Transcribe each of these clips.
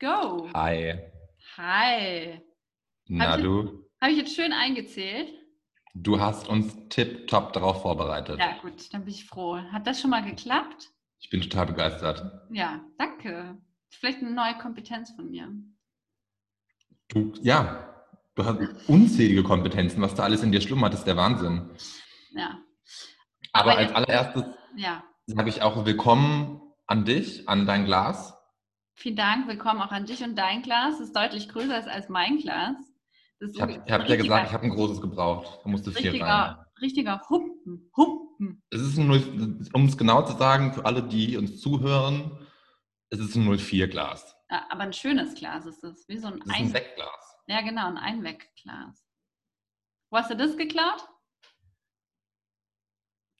Go. Hi. Hi. Na Hab ich- du? Habe ich jetzt schön eingezählt? Du hast uns tipptopp darauf vorbereitet. Ja, gut, dann bin ich froh. Hat das schon mal geklappt? Ich bin total begeistert. Ja, danke. Vielleicht eine neue Kompetenz von mir. Du, ja, du hast unzählige Kompetenzen, was da alles in dir schlummert, ist der Wahnsinn. Ja. Aber, Aber als jetzt- allererstes Ja. sage ich auch willkommen an dich, an dein Glas. Vielen Dank. Willkommen auch an dich und dein Glas. Das ist deutlich größer als mein Glas. Ich habe hab ja gesagt, ich habe ein großes gebraucht. Da musste viel rein. richtiger, Humpen. Humpen. Es ist ein 0, um es genau zu sagen, für alle, die uns zuhören, es ist ein 04-Glas. Ja, aber ein schönes Glas ist das. Wie so ein, Es ein ein Sektglas. Ja, genau, ein Einwegglas. Wo hast du das geklaut?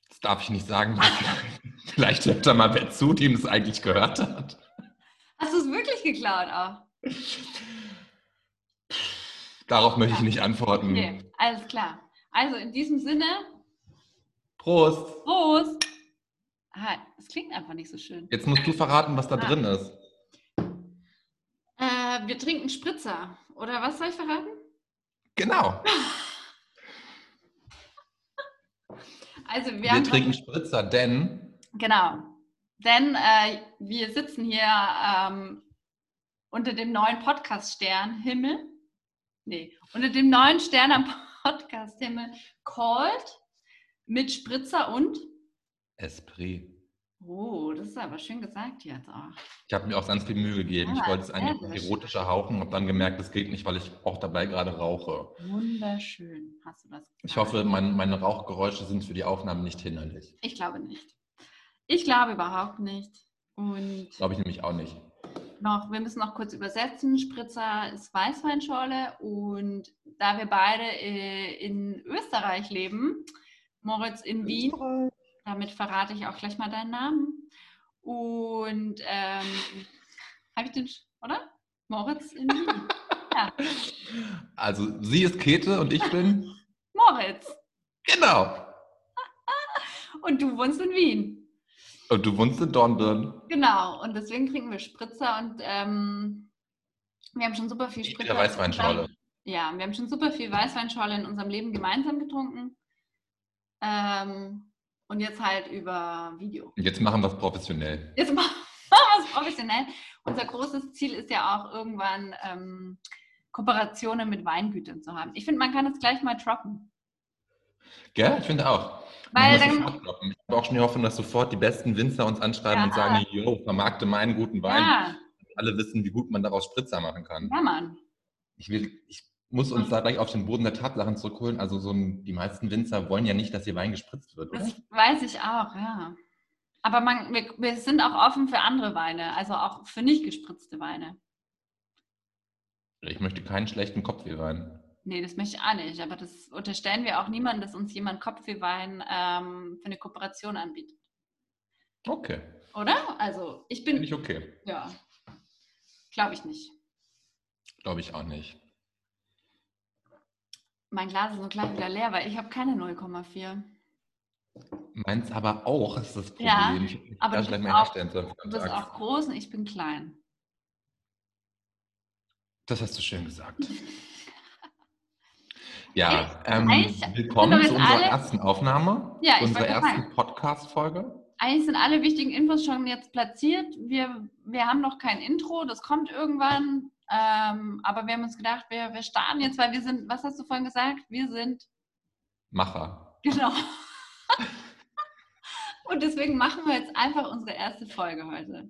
Das darf ich nicht sagen. Vielleicht hört da mal wer zu, dem es eigentlich gehört hat. Hast du es wirklich geklaut auch? Darauf möchte ich nicht antworten. Okay, alles klar. Also in diesem Sinne, Prost! Prost! Ah, es klingt einfach nicht so schön. Jetzt musst du verraten, was da Ah. drin ist. Äh, wir trinken Spritzer. Oder was soll ich verraten? Genau. Also wir, Wir, trinken Spritzer, denn Genau. Denn äh, wir sitzen hier ähm, unter dem neuen Podcast-Stern Himmel. Nee, unter dem neuen Stern am Podcast-Himmel Called mit Spritzer und. Esprit. Oh, das ist aber schön gesagt jetzt auch. Ich habe mir auch ganz viel Mühe gegeben. ich Ah, wollte es eigentlich erotischer hauchen, habe dann gemerkt, das geht nicht, weil ich auch dabei gerade rauche. Wunderschön, hast du das gesagt. Ich hoffe, mein, meine Rauchgeräusche sind für die Aufnahmen nicht hinderlich. Ich glaube nicht. Ich glaube überhaupt nicht. Und Glaube ich nämlich auch nicht. noch, wir müssen noch kurz übersetzen. Spritzer ist Weißweinschorle und da wir beide äh, in Österreich leben, Moritz in Wien, damit verrate ich auch gleich mal deinen Namen. Und ähm, habe ich den, sch- oder? Moritz in Wien. ja, Also sie ist Käthe und ich bin. Moritz. Genau. Und du wohnst in Wien. Und du wohnst in Dornbirn. Genau. Und deswegen trinken wir Spritzer und ähm, wir haben schon super viel Spritzer. der Weißweinschorle. Ja, wir haben schon super viel Weißweinschorle in unserem Leben gemeinsam getrunken. Ähm, und jetzt halt über Video. Jetzt machen wir es professionell. Jetzt machen wir es professionell. Unser großes Ziel ist ja auch irgendwann ähm, Kooperationen mit Weingütern zu haben. Ich finde, man kann es gleich mal droppen. Gell? Ich finde auch. Weil dann, ich habe auch schon die Hoffnung, dass sofort die besten Winzer uns anschreiben und Ja. sagen, yo, vermarkte meinen guten Wein. ja, Alle wissen, wie gut man daraus Spritzer machen kann. ja, Mann. Ich, will, ich muss uns da gleich auf den Boden der Tatsachen zurückholen. Also so ein, die meisten Winzer wollen ja nicht, dass ihr Wein gespritzt wird, oder? Das weiß ich auch, ja. Aber man, wir, wir sind auch offen für andere Weine, also auch für nicht gespritzte Weine. Ich möchte keinen schlechten Kopfwehwein. Nee, das möchte ich auch nicht. Aber das unterstellen wir auch niemandem, dass uns jemand Kopfwehwein ähm, für eine Kooperation anbietet. Okay, Oder? Also ich bin, ich okay. ja, glaube ich nicht. Glaube ich auch nicht. Mein Glas ist nur gleich wieder leer, weil ich habe keine 0,4. Meins aber auch, ist das Problem. Ja, ich aber du bist auch- Du bist auch groß und ich bin klein. Das hast du schön gesagt. Ja, ähm, willkommen zu unserer alle- ersten Aufnahme, Ja, unserer ersten Podcast-Folge. Eigentlich sind alle wichtigen Infos schon jetzt platziert. Wir, wir haben noch kein Intro, das kommt irgendwann. Ähm, aber wir haben uns gedacht, wir, wir starten jetzt, weil wir sind, was hast du vorhin gesagt? Wir sind, Macher. genau. Und deswegen machen wir jetzt einfach unsere erste Folge heute.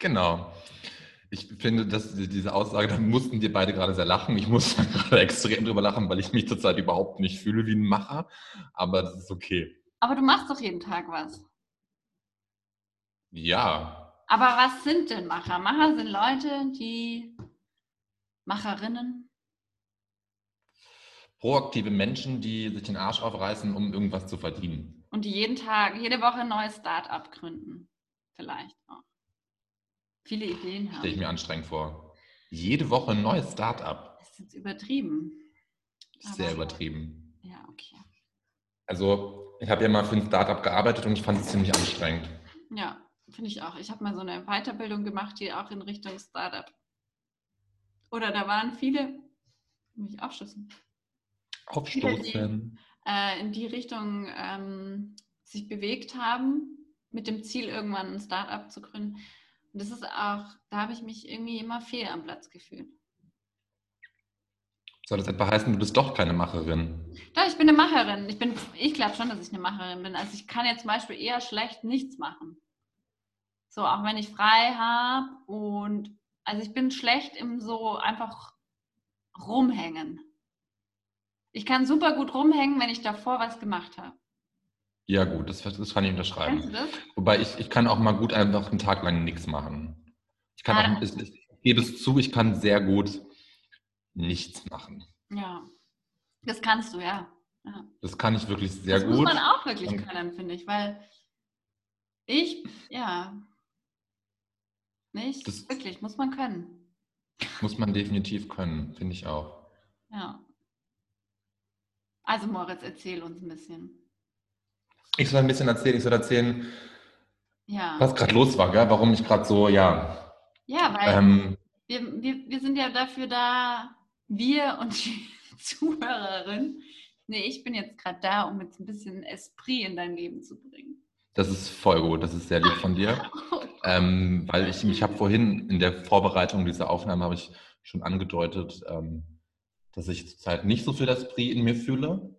Genau. Ich finde, dass diese Aussage, da mussten wir beide gerade sehr lachen. Ich muss da gerade extrem drüber lachen, weil ich mich zurzeit überhaupt nicht fühle wie ein Macher. Aber das ist okay. Aber du machst doch jeden Tag was. Ja, Aber was sind denn Macher? Macher sind Leute, die Macherinnen. proaktive Menschen, die sich den Arsch aufreißen, um irgendwas zu verdienen. Und die jeden Tag, jede Woche ein neues Start-up gründen. Vielleicht auch. Viele Ideen haben. Stelle ich mir anstrengend vor. Jede Woche ein neues Start-up. Das ist jetzt übertrieben. Sehr Aber- übertrieben. Ja, okay. Also, ich habe ja mal für ein Startup gearbeitet und ich fand es ziemlich anstrengend. Ja, finde ich auch. Ich habe mal so eine Weiterbildung gemacht, die auch in Richtung Startup oder da waren viele, muss ich aufstoßen, Aufstoßen. äh, in die Richtung ähm, sich bewegt haben, mit dem Ziel, irgendwann ein Startup zu gründen. Und das ist auch, da habe ich mich irgendwie immer fehl am Platz gefühlt. Soll das etwa heißen, du bist doch keine Macherin? Doch, ich bin eine Macherin. Ich, bin, ich glaube schon, dass ich eine Macherin bin. Also ich kann jetzt zum Beispiel eher schlecht nichts machen. So, auch wenn ich frei habe und also ich bin schlecht im so einfach rumhängen. Ich kann super gut rumhängen, wenn ich davor was gemacht habe. Ja, gut, das, das kann ich unterschreiben. das? Wobei ich, ich kann auch mal gut einfach einen Tag lang nichts machen. Ich kann Ah. auch, ich, ich gebe es zu, ich kann sehr gut nichts machen. Ja. Das kannst du, ja. ja. Das kann ich wirklich sehr das gut. muss man auch wirklich Und- können, finde ich, weil ich, ja, nicht, Das- wirklich, muss man können. Muss man definitiv können, finde ich auch. Ja. Also Moritz, erzähl uns ein bisschen. Ich soll ein bisschen erzählen, ich soll erzählen, Ja. was gerade los war, gell? warum ich gerade so, ja. Ja, weil Ähm, wir, wir, wir sind ja dafür da, wir und die Zuhörerin. Nee, ich bin jetzt gerade da, um jetzt ein bisschen Esprit in dein Leben zu bringen. das ist voll gut, das ist sehr lieb von dir. Ähm, weil ich mich habe vorhin in der Vorbereitung dieser Aufnahme habe ich schon angedeutet, ähm, dass ich zurzeit nicht so viel Esprit in mir fühle.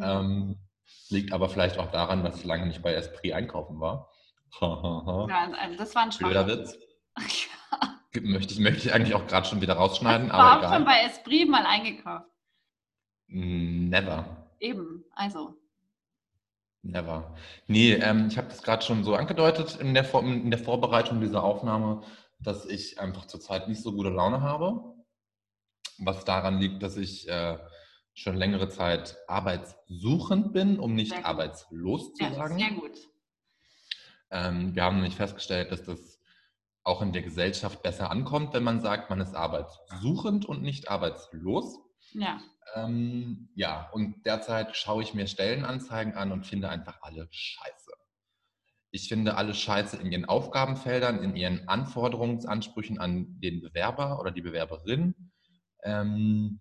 Ähm, liegt aber vielleicht auch daran, dass ich lange nicht bei Esprit einkaufen war. Ja, also das war ein Blöder. Witz. Möchte ich, möchte ich eigentlich auch gerade schon wieder rausschneiden, Ich aber war auch schon bei Esprit mal eingekauft. Never. Eben, also. Never. Nee, ähm, ich habe das gerade schon so angedeutet in der, Vor in der Vorbereitung dieser Aufnahme, dass ich einfach zurzeit nicht so gute Laune habe. Was daran liegt, dass ich äh, schon längere Zeit arbeitssuchend bin, um nicht Sehr arbeitslos zu Ja, sagen. sehr gut. Ähm, wir haben nämlich festgestellt, dass das auch in der Gesellschaft besser ankommt, wenn man sagt, man ist arbeitssuchend und nicht arbeitslos. Ja. Ähm, ja, und derzeit schaue ich mir Stellenanzeigen an und finde einfach alle scheiße. Ich finde alle scheiße in ihren Aufgabenfeldern, in ihren Anforderungsansprüchen an den Bewerber oder die Bewerberin. Ähm,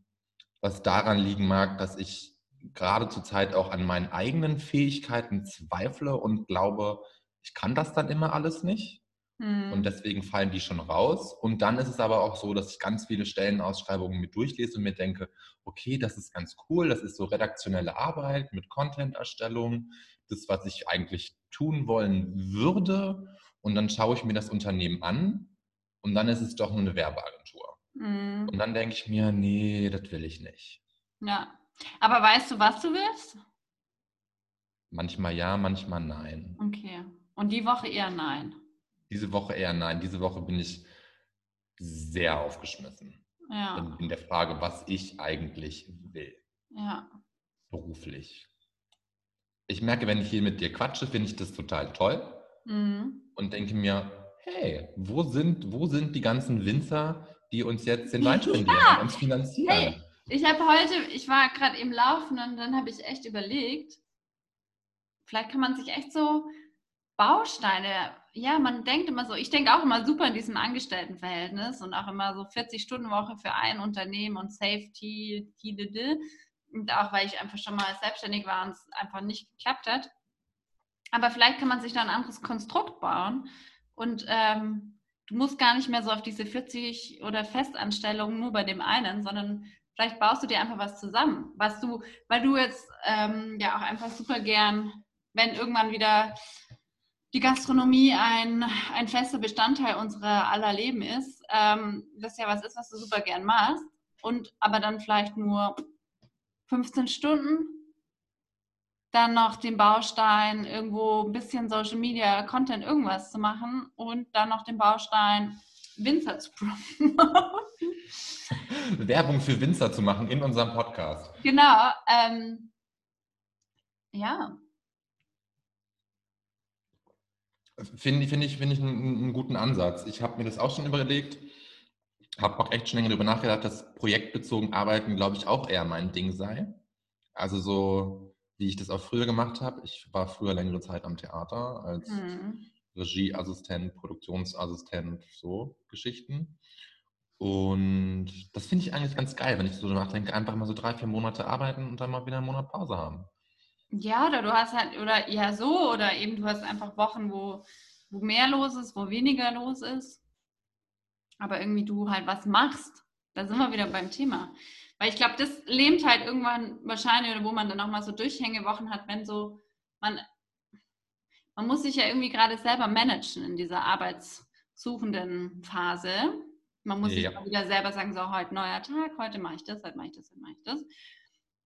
was daran liegen mag, dass ich gerade zurzeit auch an meinen eigenen Fähigkeiten zweifle und glaube, ich kann das dann immer alles nicht. Hm. Und deswegen fallen die schon raus. Und dann ist es aber auch so, dass ich ganz viele Stellenausschreibungen mit durchlese und mir denke, okay, das ist ganz cool, das ist so redaktionelle Arbeit mit Content-Erstellung, das, was ich eigentlich tun wollen würde. Und dann schaue ich mir das Unternehmen an und dann ist es doch nur eine Werbeagentur. Hm. Und dann denke ich mir, nee, das will ich nicht. Ja. Aber weißt du, was du willst? Manchmal ja, manchmal nein. Okay. Und die Woche eher nein. Diese Woche eher nein. Diese Woche bin ich sehr aufgeschmissen Ja. in, in der Frage, was ich eigentlich will. Ja. beruflich. Ich merke, wenn ich hier mit dir quatsche, finde ich das total toll Hm. und denke mir, hey, wo sind, wo sind die ganzen Winzer, die uns jetzt den Wein spendieren Ja. und uns finanzieren? Hey. Ich habe heute, ich war gerade im Laufen und dann habe ich echt überlegt, vielleicht kann man sich echt so Bausteine, ja, man denkt immer so, ich denke auch immer super in diesem Angestelltenverhältnis und auch immer so 40-Stunden-Woche für ein Unternehmen und Safety, die, und auch weil ich einfach schon mal selbstständig war und es einfach nicht geklappt hat. Aber vielleicht kann man sich da ein anderes Konstrukt bauen und ähm, du musst gar nicht mehr so auf diese 40 oder Festanstellungen nur bei dem einen, sondern vielleicht baust du dir einfach was zusammen, was du, weil du jetzt ähm, ja auch einfach super gern, wenn irgendwann wieder die Gastronomie ein, ein fester Bestandteil unserer aller Leben ist, ähm, das ja was ist, was du super gern machst und aber dann vielleicht nur 15 Stunden, dann noch den Baustein irgendwo ein bisschen Social Media Content irgendwas zu machen und dann noch den Baustein Winzer zu promoten. Werbung für Winzer zu machen in unserem Podcast. Genau. Ähm, ja. Finde finde ich, finde ich einen, einen guten Ansatz. Ich habe mir das auch schon überlegt, habe auch echt schon länger darüber nachgedacht, dass projektbezogen Arbeiten, glaube ich, auch eher mein Ding sei. Also so, wie ich das auch früher gemacht habe. Ich war früher längere Zeit am Theater als Hm. Regieassistent, Produktionsassistent, so Geschichten. Und das finde ich eigentlich ganz geil, wenn ich so nachdenke, einfach mal so drei, vier Monate arbeiten und dann mal wieder einen Monat Pause haben. Ja, oder du hast halt, oder ja so, oder eben du hast einfach Wochen, wo, wo mehr los ist, wo weniger los ist. Aber irgendwie du halt was machst. Da sind wir wieder beim Thema. Weil ich glaube, das lähmt halt irgendwann wahrscheinlich, oder wo man dann auch mal so Durchhängewochen hat, wenn so, man, man muss sich ja irgendwie gerade selber managen in dieser arbeitssuchenden Phase. Man muss ja. sich mal wieder selber sagen, so heute neuer Tag, heute mache ich das, heute mache ich das, heute mache ich das.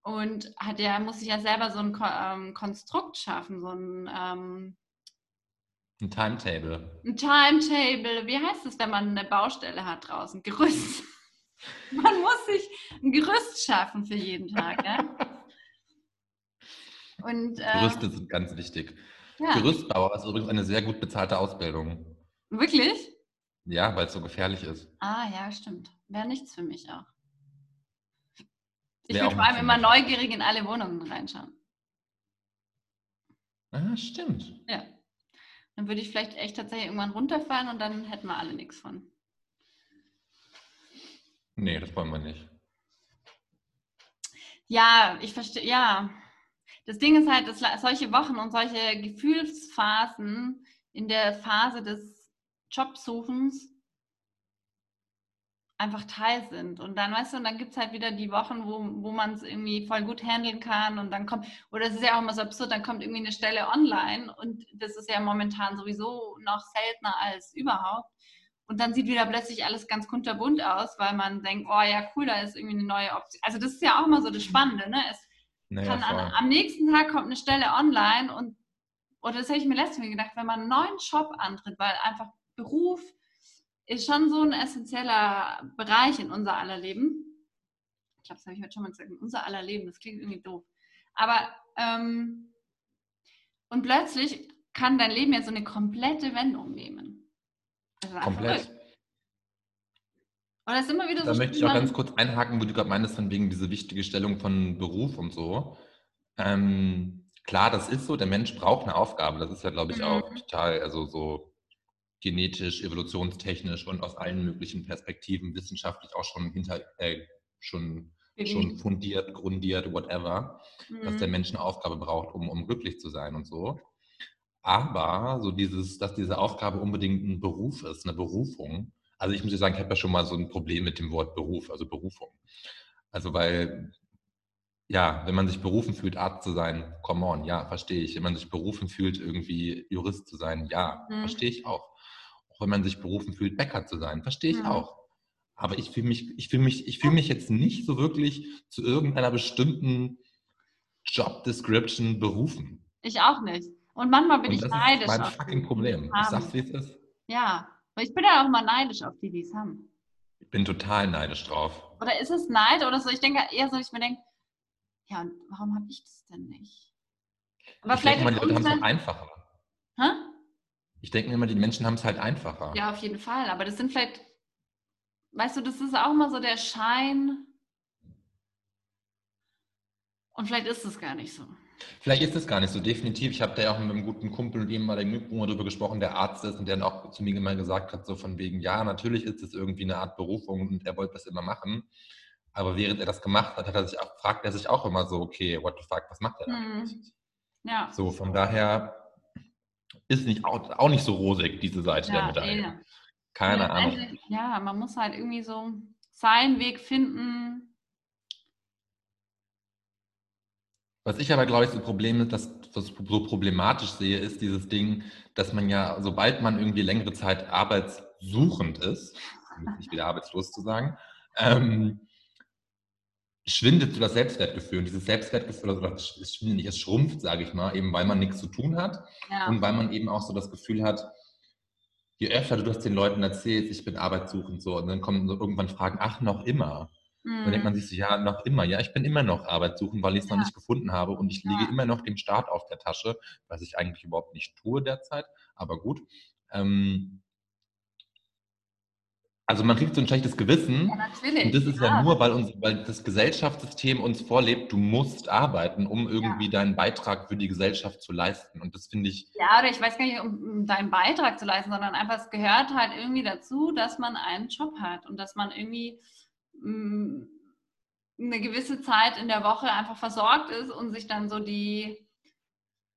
Und hat ja, muss sich ja selber so ein ähm, Konstrukt schaffen, so ein ähm, ein Timetable. Ein Timetable. Wie heißt es, wenn man eine Baustelle hat draußen? Gerüst. man muss sich ein Gerüst schaffen für jeden Tag. Ja? Und, äh, Gerüste sind ganz wichtig. Ja. Gerüstbauer ist übrigens eine sehr gut bezahlte Ausbildung. Wirklich? Ja, weil es so gefährlich ist. Ah, ja, stimmt. Wäre nichts für mich auch. Ich würde vor allem immer neugierig in alle Wohnungen reinschauen. Ah, stimmt. Ja. Dann würde ich vielleicht echt tatsächlich irgendwann runterfallen und dann hätten wir alle nichts von. Nee, das wollen wir nicht. Ja, ich verstehe, ja. Das Ding ist halt, dass solche Wochen und solche Gefühlsphasen in der Phase des Jobsuchens einfach Teil sind. Und dann, weißt du, und dann gibt es halt wieder die Wochen, wo, wo man es irgendwie voll gut handeln kann und dann kommt, oder es ist ja auch immer so absurd, dann kommt irgendwie eine Stelle online und das ist ja momentan sowieso noch seltener als überhaupt. Und dann sieht wieder plötzlich alles ganz kunterbunt aus, weil man denkt, oh ja, cool, da ist irgendwie eine neue Option. Also das ist ja auch immer so das Spannende, ne? Es naja, kann an, am nächsten Tag kommt eine Stelle online und, oder das habe ich mir letztes Mal gedacht, wenn man einen neuen Job antritt, weil einfach Beruf ist schon so ein essentieller Bereich in unser aller Leben. Ich glaube, das habe ich heute schon mal gesagt, in unser aller Leben, das klingt irgendwie doof. Aber, ähm, und plötzlich kann dein Leben ja so eine komplette Wendung nehmen. Komplett. Oder ist immer wieder so. Da möchte ich auch ganz kurz einhaken, wo du gerade meinst, von wegen diese wichtige Stellung von Beruf und so. Ähm, klar, das ist so, der Mensch braucht eine Aufgabe. Das ist ja, glaube ich, mhm. auch total, also so genetisch, evolutionstechnisch und aus allen möglichen Perspektiven wissenschaftlich auch schon hinter, äh, schon, schon fundiert, grundiert, whatever, mhm. dass der mhm. Mensch eine Aufgabe braucht, um, um glücklich zu sein und so. Aber so dieses, dass diese Aufgabe unbedingt ein Beruf ist, eine Berufung. Also ich muss ja sagen, ich habe ja schon mal so ein Problem mit dem Wort Beruf, also Berufung. Also weil, ja, wenn man sich berufen fühlt, Arzt zu sein, come on, ja, verstehe ich. Wenn man sich berufen fühlt, irgendwie Jurist zu sein, ja, mhm. verstehe ich auch auch wenn man sich berufen fühlt, Bäcker zu sein. Verstehe ich ja. auch. Aber ich fühle mich, ich fühle mich, ich fühle mich jetzt nicht so wirklich zu irgendeiner bestimmten Job Description berufen. Ich auch nicht. Und manchmal bin Und ich neidisch. Das ist mein fucking Problem. Ich sag's, wie es ist. Ja, weil ich bin ja auch mal neidisch auf die, die es haben. Ich bin total neidisch drauf. Oder ist es Neid oder so? Ich denke eher so, ich mir denke, ja, und warum habe ich das denn nicht? Aber ich vielleicht denke die Leute haben es doch einfacher. Hä? Ich denke mir immer, die Menschen haben es halt einfacher. Ja, auf jeden Fall. Aber das sind vielleicht, weißt du, das ist auch immer so der Schein. Und vielleicht ist es gar nicht so. Vielleicht ist es gar nicht so, definitiv. Ich habe da ja auch mit einem guten Kumpel und ehemaligen Mitbewohner darüber gesprochen, der Arzt ist und der dann auch zu mir immer gesagt hat, so von wegen, ja, natürlich ist es irgendwie eine Art Berufung und er wollte das immer machen. Aber während er das gemacht hat, hat er sich auch, fragt er sich auch immer so, okay, what the fuck, was macht er da? Mhm. Ja. So, von daher ist nicht, auch, auch nicht so rosig, diese Seite ja, der Medaille. Keine ja, Ahnung. Ja, man muss halt irgendwie so seinen Weg finden. Was ich aber, glaube ich, so Problem ist, dass was so problematisch sehe, ist dieses Ding, dass man ja, sobald man irgendwie längere Zeit arbeitssuchend ist, nicht wieder arbeitslos zu sagen, ähm, schwindet so das Selbstwertgefühl. Und dieses Selbstwertgefühl, also es schwindet nicht, es schrumpft, sage ich mal, eben weil man nichts zu tun hat ja. und weil man eben auch so das Gefühl hat, je öfter du das den Leuten erzählst, ich bin arbeitssuchend so, und dann kommen so irgendwann Fragen, ach, noch immer. Mhm. Dann denkt man mhm. sich so, ja, noch immer, ja, ich bin immer noch arbeitssuchend, weil ich es ja. noch nicht gefunden habe und ich liege immer noch dem Staat auf der Tasche, was ich eigentlich überhaupt nicht tue derzeit, aber gut. Ähm, Also man kriegt so ein schlechtes Gewissen. Ja, natürlich. Und das ist ja, ja. nur, weil, uns, weil das Gesellschaftssystem uns vorlebt, du musst arbeiten, um irgendwie deinen Beitrag für die Gesellschaft zu leisten. Und das finde ich, Ja, oder ich weiß gar nicht, um, deinen Beitrag zu leisten, sondern einfach, es gehört halt irgendwie dazu, dass man einen Job hat und dass man irgendwie eine gewisse Zeit in der Woche einfach versorgt ist und sich dann so die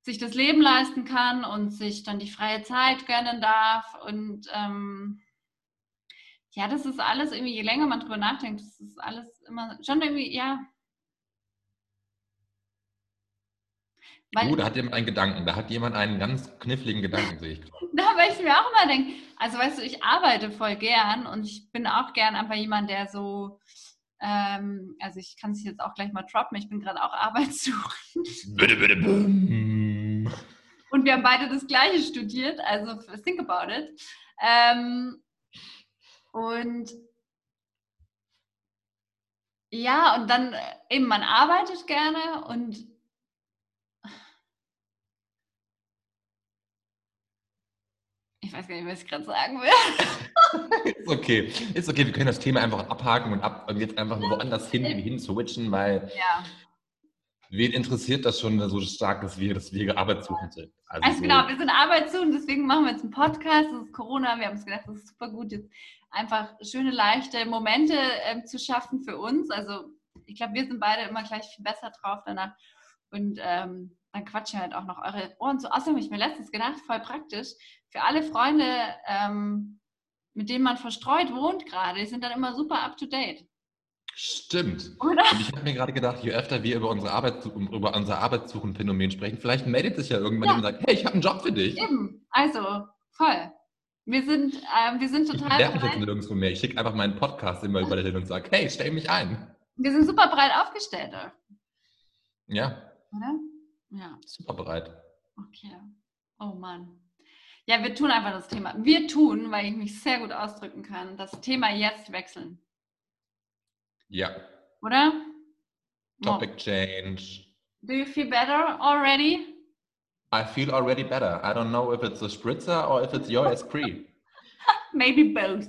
sich das Leben leisten kann und sich dann die freie Zeit gönnen darf und ähm, ja, das ist alles irgendwie, je länger man drüber nachdenkt, das ist alles immer schon irgendwie, ja. Weil, oh, da hat jemand einen Gedanken, da hat jemand einen ganz kniffligen Gedanken, sehe ich gerade. Na, weil ich mir auch immer denke, also weißt du, ich arbeite voll gern und ich bin auch gern einfach jemand, der so, ähm, also ich kann es jetzt auch gleich mal droppen, ich bin gerade auch arbeitssuchend. Bitte, bitte, bitte. Und wir haben beide das gleiche studiert, also think about it. Ähm, und ja, und dann äh, eben, man arbeitet gerne und ich weiß gar nicht, was ich gerade sagen will. Ist okay, ist okay, wir können das Thema einfach abhaken und, ab, und jetzt einfach woanders hin, hin switchen, weil Ja. wen interessiert das schon so stark, dass wir, dass wir arbeitssuchend sind? Also Also so- genau, wir sind arbeitssuchend, deswegen machen wir jetzt einen Podcast. Das ist Corona. Wir haben uns gedacht, das ist super gut, jetzt einfach schöne, leichte Momente ähm, zu schaffen für uns. Also ich glaube, wir sind beide immer gleich viel besser drauf danach. Und ähm, dann quatschen halt auch noch eure Ohren zu. Außerdem habe ich mir letztens gedacht, voll praktisch, für alle Freunde, ähm, mit denen man verstreut wohnt gerade, die sind dann immer super up to date. Stimmt. Oder? Und ich habe mir gerade gedacht, je öfter wir über unsere Arbeit, über unser Arbeitssuchen-Phänomen sprechen, vielleicht meldet sich ja irgendwann Ja. jemand und sagt, hey, ich habe einen Job für dich. Eben. Also, voll. Wir sind, ähm, wir sind Ich total mich bereit. jetzt nirgendwo mehr. Ich schicke einfach meinen Podcast immer überall hin und sage, hey, stell mich ein. Wir sind super breit aufgestellt, Ja, oder? Ja, super bereit. okay. Oh Mann. Ja, wir tun einfach das Thema. Wir tun, weil ich mich sehr gut ausdrücken kann, das Thema jetzt wechseln. Ja, Oder? Topic change. Do you feel better already? I feel already better. I don't know if it's a spritzer or if it's your Esprit. Maybe both.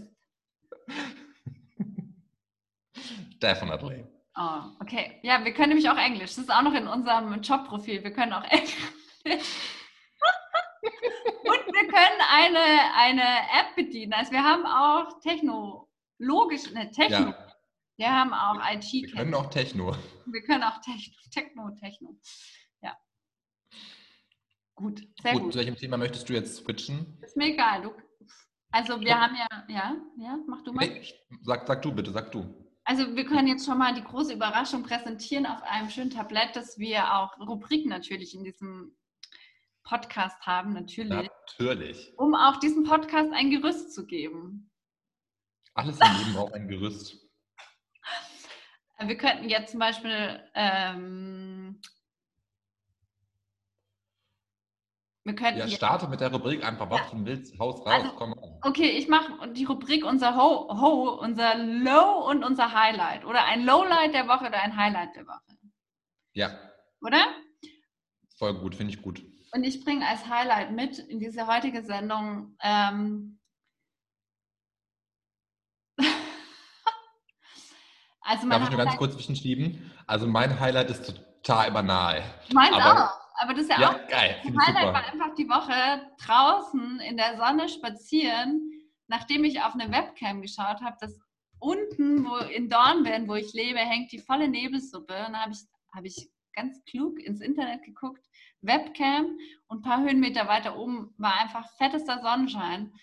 Definitely. Oh, okay. Ja, wir können nämlich auch Englisch. Das ist auch noch in unserem Jobprofil. Wir können auch Englisch. Und wir können eine, eine App bedienen. Also wir haben auch technologisch, ne, Techno. Ja, Wir haben auch wir IT. können auch Techno. Wir können auch Techno, Techno, Techno. Ja. Gut, sehr Gut, gut. zu welchem Thema möchtest du jetzt switchen? Ist mir egal. Du, also wir haben ja, ja, ja, mach du mal. Nee, sag, sag du bitte, sag du. Also wir können jetzt schon mal die große Überraschung präsentieren auf einem schönen Tablett, dass wir auch Rubriken natürlich in diesem Podcast haben, natürlich, Natürlich. um auch diesem Podcast ein Gerüst zu geben. Alles im Leben braucht ein Gerüst. Wir könnten jetzt zum Beispiel, ähm, wir könnten Ja, starte mit der Rubrik einfach, was du willst. Haus raus, Also- komm an. Okay, ich mache die Rubrik unser Ho, Ho, unser Low und unser Highlight. Oder ein Lowlight der Woche oder ein Highlight der Woche. Ja, Oder? voll gut, finde ich gut. Und ich bringe als Highlight mit in diese heutige Sendung. Ähm, also mein Darf ich nur ganz Highlight, kurz zwischenschieben? Also mein Highlight ist total banal. meins aber- auch. Aber das ist ja, Ja, auch geil, Mein Highlight war super. einfach die Woche draußen in der Sonne spazieren, nachdem ich auf eine Webcam geschaut habe, dass unten wo in Dornbirn, wo ich lebe, hängt die volle Nebelsuppe. Und da habe ich, hab ich ganz klug ins Internet geguckt, Webcam und ein paar Höhenmeter weiter oben war einfach fettester Sonnenschein.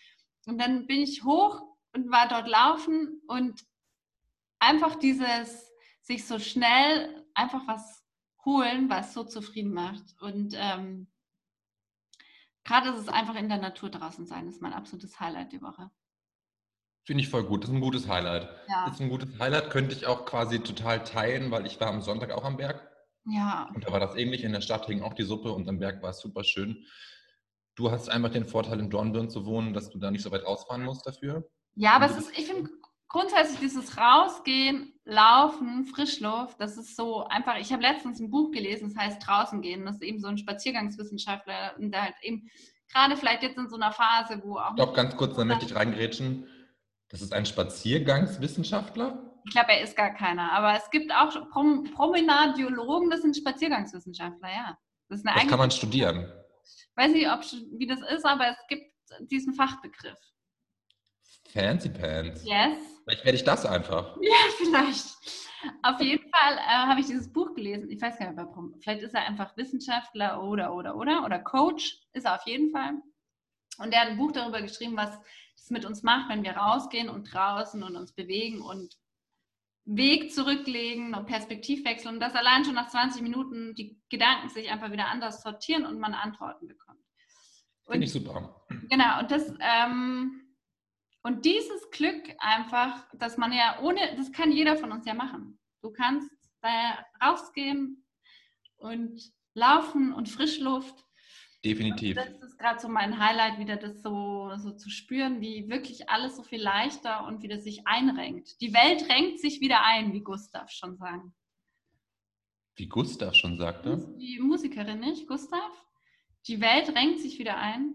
Und dann bin ich hoch und war dort laufen und einfach dieses sich so schnell einfach was holen, was so zufrieden macht. Und ähm, gerade ist es einfach in der Natur draußen sein, ist mein absolutes Highlight die Woche. Finde ich voll gut. Das ist ein gutes Highlight. Ja, Das ist ein gutes Highlight, könnte ich auch quasi total teilen, weil ich war am Sonntag auch am Berg. Ja, Und da war das ähnlich. In der Stadt hing auch die Suppe und am Berg war es super schön. Du hast einfach den Vorteil, in Dornbirn zu wohnen, dass du da nicht so weit rausfahren musst dafür. ja, aber es ist, ich finde grundsätzlich dieses Rausgehen, Laufen, Frischluft, das ist so einfach. Ich habe letztens ein Buch gelesen, das heißt Draußen gehen. Das ist eben so ein Spaziergangswissenschaftler und der halt eben gerade vielleicht jetzt in so einer Phase, wo auch Stopp, ganz kurz, dann möchte ich reingrätschen. Das ist ein Spaziergangswissenschaftler? Ich glaube, er ist gar keiner. Aber es gibt auch Prom Promenadiologen, das sind Spaziergangswissenschaftler, ja. Das, das kann man studieren. Ich weiß nicht, ob, wie das ist, aber es gibt diesen Fachbegriff. Fancy Pants. Yes. Vielleicht werde ich das einfach. Ja, vielleicht. Auf jeden Fall äh, habe ich dieses Buch gelesen. Ich weiß gar nicht, warum. Vielleicht ist er einfach Wissenschaftler oder, oder, oder. Oder Coach ist er auf jeden Fall. Und er hat ein Buch darüber geschrieben, was es mit uns macht, wenn wir rausgehen und draußen und uns bewegen und Weg zurücklegen und Perspektivwechsel und dass allein schon nach 20 Minuten die Gedanken sich einfach wieder anders sortieren und man Antworten bekommt. Finde ich super. Genau, und das, ähm, und dieses Glück einfach, dass man ja ohne, das kann jeder von uns ja machen. Du kannst da rausgehen und laufen und Frischluft Definitiv. Das ist gerade so mein Highlight, wieder das so, so zu spüren, wie wirklich alles so viel leichter und wieder sich einrenkt. Die Welt renkt sich wieder ein, wie Gustav schon sagen. Wie Gustav schon sagte? Die Musikerin nicht, Gustav? Die Welt renkt sich wieder ein.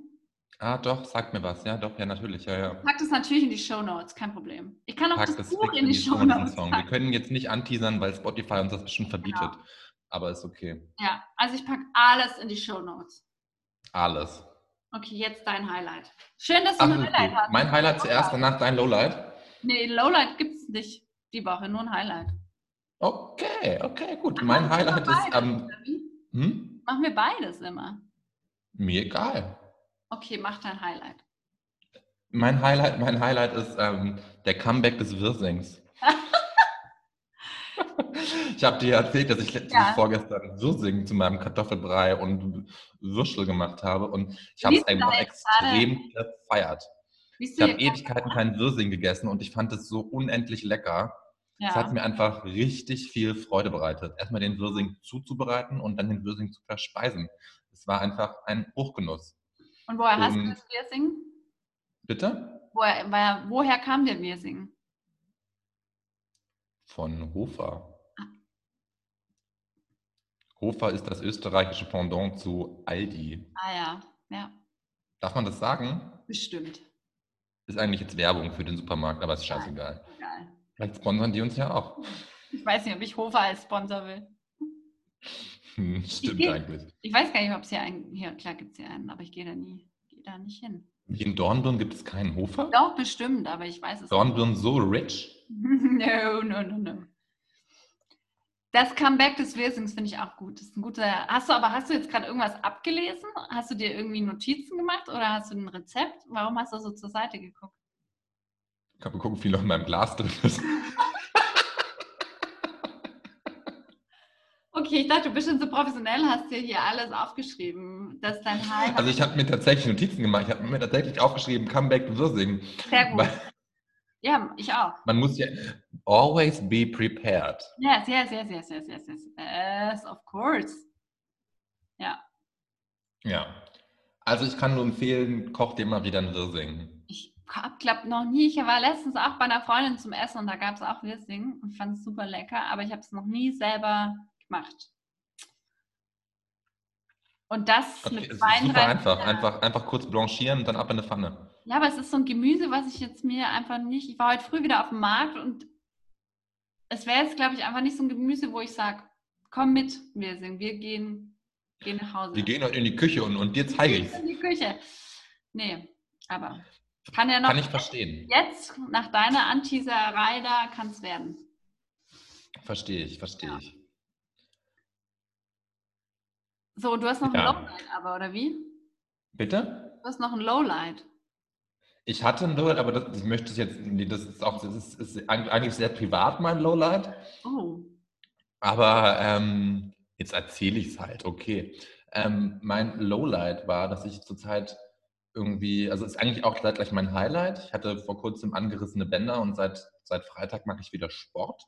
Ah, doch, sagt mir was. Ja, doch, ja, natürlich. Ja, ja. Pack das natürlich in die Show Notes, kein Problem. Ich kann auch Pack das, das Buch in die, die Show Notes Wir können jetzt nicht anteasern, weil Spotify uns das bestimmt verbietet. Genau. Aber ist okay. Ja, also ich packe alles in die Show Notes. Alles. Okay, jetzt dein Highlight. Schön, dass du Ach, ein Highlight hast. Mein Highlight zuerst, danach dein Lowlight? Nee, Lowlight gibt es nicht die Woche, nur ein Highlight. Okay, okay, gut. Ach, mein Highlight ist am. Ähm, hm? Machen wir beides immer. Mir egal. Okay, mach dein Highlight. Mein Highlight, mein Highlight ist ähm, der Comeback des Wirsings. Ich habe dir erzählt, dass ich ja. vorgestern Würsing zu meinem Kartoffelbrei und Würstel gemacht habe und ich habe es einfach extrem gerade? gefeiert. Ich habe Ewigkeiten keinen Würsing gegessen und ich fand es so unendlich lecker. Ja. Es hat mir einfach richtig viel Freude bereitet. Erstmal den Würsing zuzubereiten und dann den Würsing zu verspeisen. Es war einfach ein Hochgenuss. Und woher und, hast du das Wirsing? Bitte? Woher, woher kam der Wirsing? Von Hofer. Hofer ist das österreichische Pendant zu Aldi. Ah ja, ja. Darf man das sagen? Bestimmt. Ist eigentlich jetzt Werbung für den Supermarkt, aber ist scheißegal. Egal. Vielleicht sponsern die uns ja auch. Ich weiß nicht, ob ich Hofer als Sponsor will. Hm, stimmt ich eigentlich. Ich weiß gar nicht, ob es hier einen, hier, klar gibt es hier einen, aber ich gehe da nie, gehe da nicht hin. Wie in Dornbirn gibt es keinen Hofer? Doch, bestimmt, aber ich weiß es Dornbirn nicht. so rich? no, no, no, no. Das Comeback des Wirsings finde ich auch gut. Das ist ein guter. Hast du aber hast du jetzt gerade irgendwas abgelesen? Hast du dir irgendwie Notizen gemacht oder hast du ein Rezept? Warum hast du so zur Seite geguckt? Ich kann mal gucken, wie viel noch in meinem Glas drin ist. okay, ich dachte, du bist schon so professionell, hast dir hier alles aufgeschrieben. Dass dein Haar also ich habe mir tatsächlich Notizen gemacht. Ich habe mir tatsächlich aufgeschrieben, Comeback Wirsing. Sehr gut. Weil ja, ich auch. Man muss ja always be prepared. Yes, yes, yes, yes, yes, yes, yes. Yes, of course. Ja. Ja. Also ich kann nur empfehlen, koch dir mal wieder ein Wirsing. Ich hab, glaube noch nie. Ich war letztens auch bei einer Freundin zum Essen und da gab es auch Wirsing und fand es super lecker, aber ich habe es noch nie selber gemacht. Und das okay, mit Wein. Super einfach. einfach. Einfach kurz blanchieren und dann ab in eine Pfanne. Ja, aber es ist so ein Gemüse, was ich jetzt mir einfach nicht. Ich war heute früh wieder auf dem Markt und es wäre jetzt, glaube ich, einfach nicht so ein Gemüse, wo ich sage, komm mit, wir sind, wir gehen, gehen nach Hause. Wir gehen heute in die Küche und, und dir zeige ich In die Küche. Nee, aber kann ja noch. Kann ich verstehen. Jetzt, nach deiner Anteaserei da, kann es werden. Verstehe ich, verstehe ja. ich. So, du hast noch ja. ein Lowlight, aber, oder wie? Bitte? Du hast noch ein Lowlight. Ich hatte ein Lowlight, aber das, ich möchte es jetzt, das ist auch, das ist, ist, eigentlich sehr privat, mein Lowlight. Oh. Aber ähm, jetzt erzähle ich es halt, okay. Ähm, mein Lowlight war, dass ich zurzeit irgendwie, also ist eigentlich auch gleich mein Highlight. Ich hatte vor kurzem angerissene Bänder und seit, seit Freitag mache ich wieder Sport.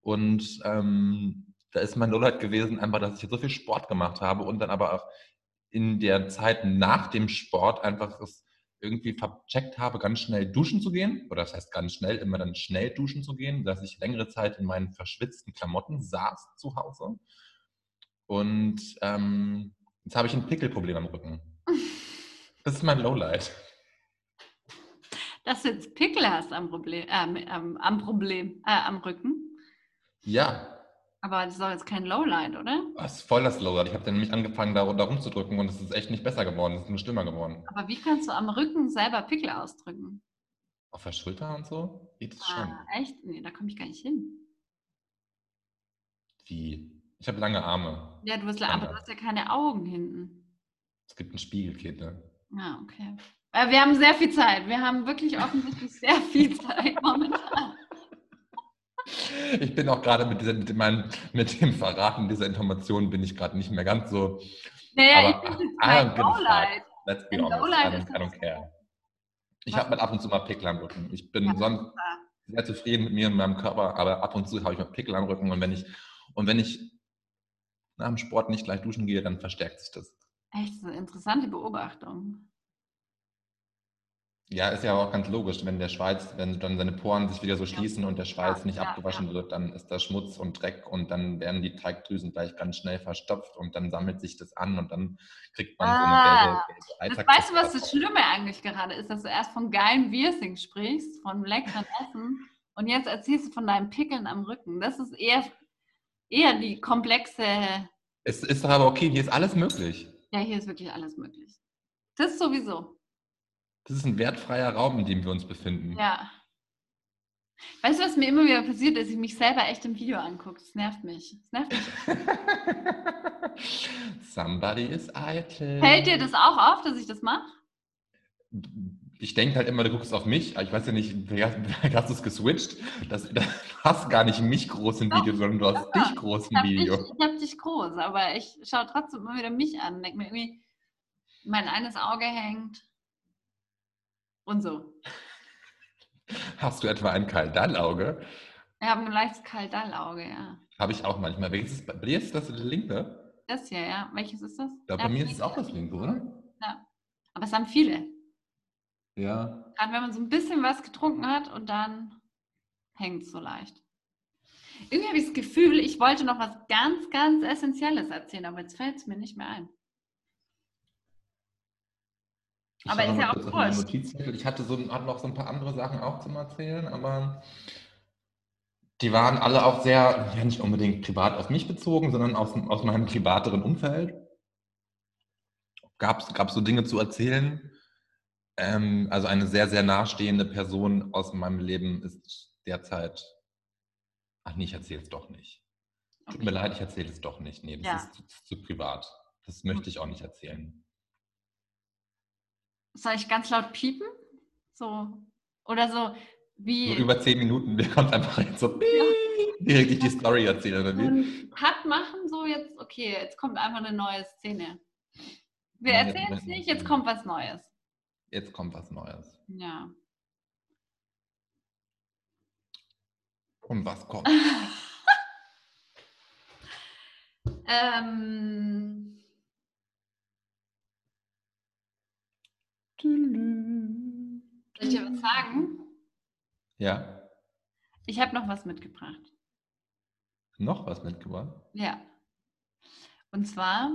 Und ähm, da ist mein Lowlight gewesen, einfach, dass ich so viel Sport gemacht habe und dann aber auch in der Zeit nach dem Sport einfach es irgendwie vercheckt habe, ganz schnell duschen zu gehen, oder das heißt ganz schnell, immer dann schnell duschen zu gehen, dass ich längere Zeit in meinen verschwitzten Klamotten saß zu Hause. Und ähm, jetzt habe ich ein Pickelproblem am Rücken. Das ist mein Lowlight. dass du jetzt Pickel hast am Problem, äh, am, Problem, äh, am Rücken. Ja. Aber das ist doch jetzt kein Lowlight, oder? Das ist voll das Lowlight. Ich habe dann nämlich angefangen, da, da rumzudrücken und es ist echt nicht besser geworden. Es ist nur schlimmer geworden. Aber wie kannst du am Rücken selber Pickel ausdrücken? Auf der Schulter und so? Geht es ah, schon. Echt? Nee, da komme ich gar nicht hin. Wie? Ich habe lange Arme. Ja, du hast, aber du hast ja keine Augen hinten. Es gibt ein Spiegelkette. Ah, okay. Äh, wir haben sehr viel Zeit. Wir haben wirklich offensichtlich sehr viel Zeit momentan. Ich bin auch gerade mit, mit, mit dem Verraten dieser Informationen bin ich gerade nicht mehr ganz so. Naja, aber, ich finde es kein Lowlight. Let's be honest. I don't, I don't care. Ich habe mal ab und zu mal Pickel am Rücken. Ich bin ja, sonst super. sehr zufrieden mit mir und meinem Körper, aber ab und zu habe ich mal Pickel am Rücken und wenn ich und wenn ich nach dem Sport nicht gleich duschen gehe, dann verstärkt sich das. Echt, so eine interessante Beobachtung. Ja, ist ja auch ganz logisch, wenn der Schweiß, wenn dann seine Poren sich wieder so schließen und der Schweiß ja, nicht abgewaschen wird, dann ist da Schmutz und Dreck und dann werden die Teigdrüsen gleich ganz schnell verstopft und dann sammelt sich das an und dann kriegt man ah, so eine ah, gelbe, Weißt du, was das Schlimme eigentlich gerade ist, dass du erst von geilen Wirsing sprichst, von leckeren Essen und jetzt erzählst du von deinen Pickeln am Rücken. Das ist eher, eher die komplexe... Es ist doch aber okay, hier ist alles möglich. Ja, hier ist wirklich alles möglich. Das ist sowieso. Das ist ein wertfreier Raum, in dem wir uns befinden. Ja. Weißt du, was mir immer wieder passiert, dass ich mich selber echt im Video angucke? Das nervt mich. Das nervt mich. Somebody is eitel. Fällt dir das auch auf, dass ich das mache? Ich denke halt immer, du guckst auf mich. Ich weiß ja nicht, wie hast du es geswitcht? Das, das hast gar nicht mich groß im Video, sondern du hast ja, dich groß im Video. Dich, ich habe dich groß, aber ich schaue trotzdem immer wieder mich an. Denke mir irgendwie, mein eines Auge hängt und so. Hast du etwa ein Kaldallauge? Ich habe ein leichtes Kaldallauge, ja. Habe ich auch manchmal. Welches ist, bei dir ist das linke? Das hier, ja. Welches ist das? Ja, bei mir ist es auch das linke, oder? Ja. Aber es haben viele. Ja. Gerade wenn man so ein bisschen was getrunken hat und dann hängt es so leicht. Irgendwie habe ich das Gefühl, ich wollte noch was ganz, ganz Essentielles erzählen, aber jetzt fällt es mir nicht mehr ein. Ich aber ist ja auch wurscht. Ich hatte, so, hatte noch so ein paar andere Sachen auch zum Erzählen, aber die waren alle auch sehr, ja nicht unbedingt privat auf mich bezogen, sondern aus, aus meinem privateren Umfeld. Gab es so Dinge zu erzählen? Ähm, also eine sehr, sehr nahestehende Person aus meinem Leben ist derzeit. Ach nee, ich erzähle es doch nicht. Tut okay. mir leid, ich erzähle es doch nicht. Nee, das ja. ist zu, zu privat. Das möchte ich auch nicht erzählen. Soll ich ganz laut piepen? So. Oder so wie. So über zehn Minuten, wir kommt einfach rein, so ja. direkt die Story erzählen, oder wie? Cut machen, so jetzt, okay, jetzt kommt einfach eine neue Szene. Wir ja, erzählen es nicht, jetzt kommt was Neues. Jetzt kommt was Neues. Ja. Und was kommt? ähm. Soll ich dir was sagen? Ja. Ich habe noch was mitgebracht. Noch was mitgebracht? Ja. Und zwar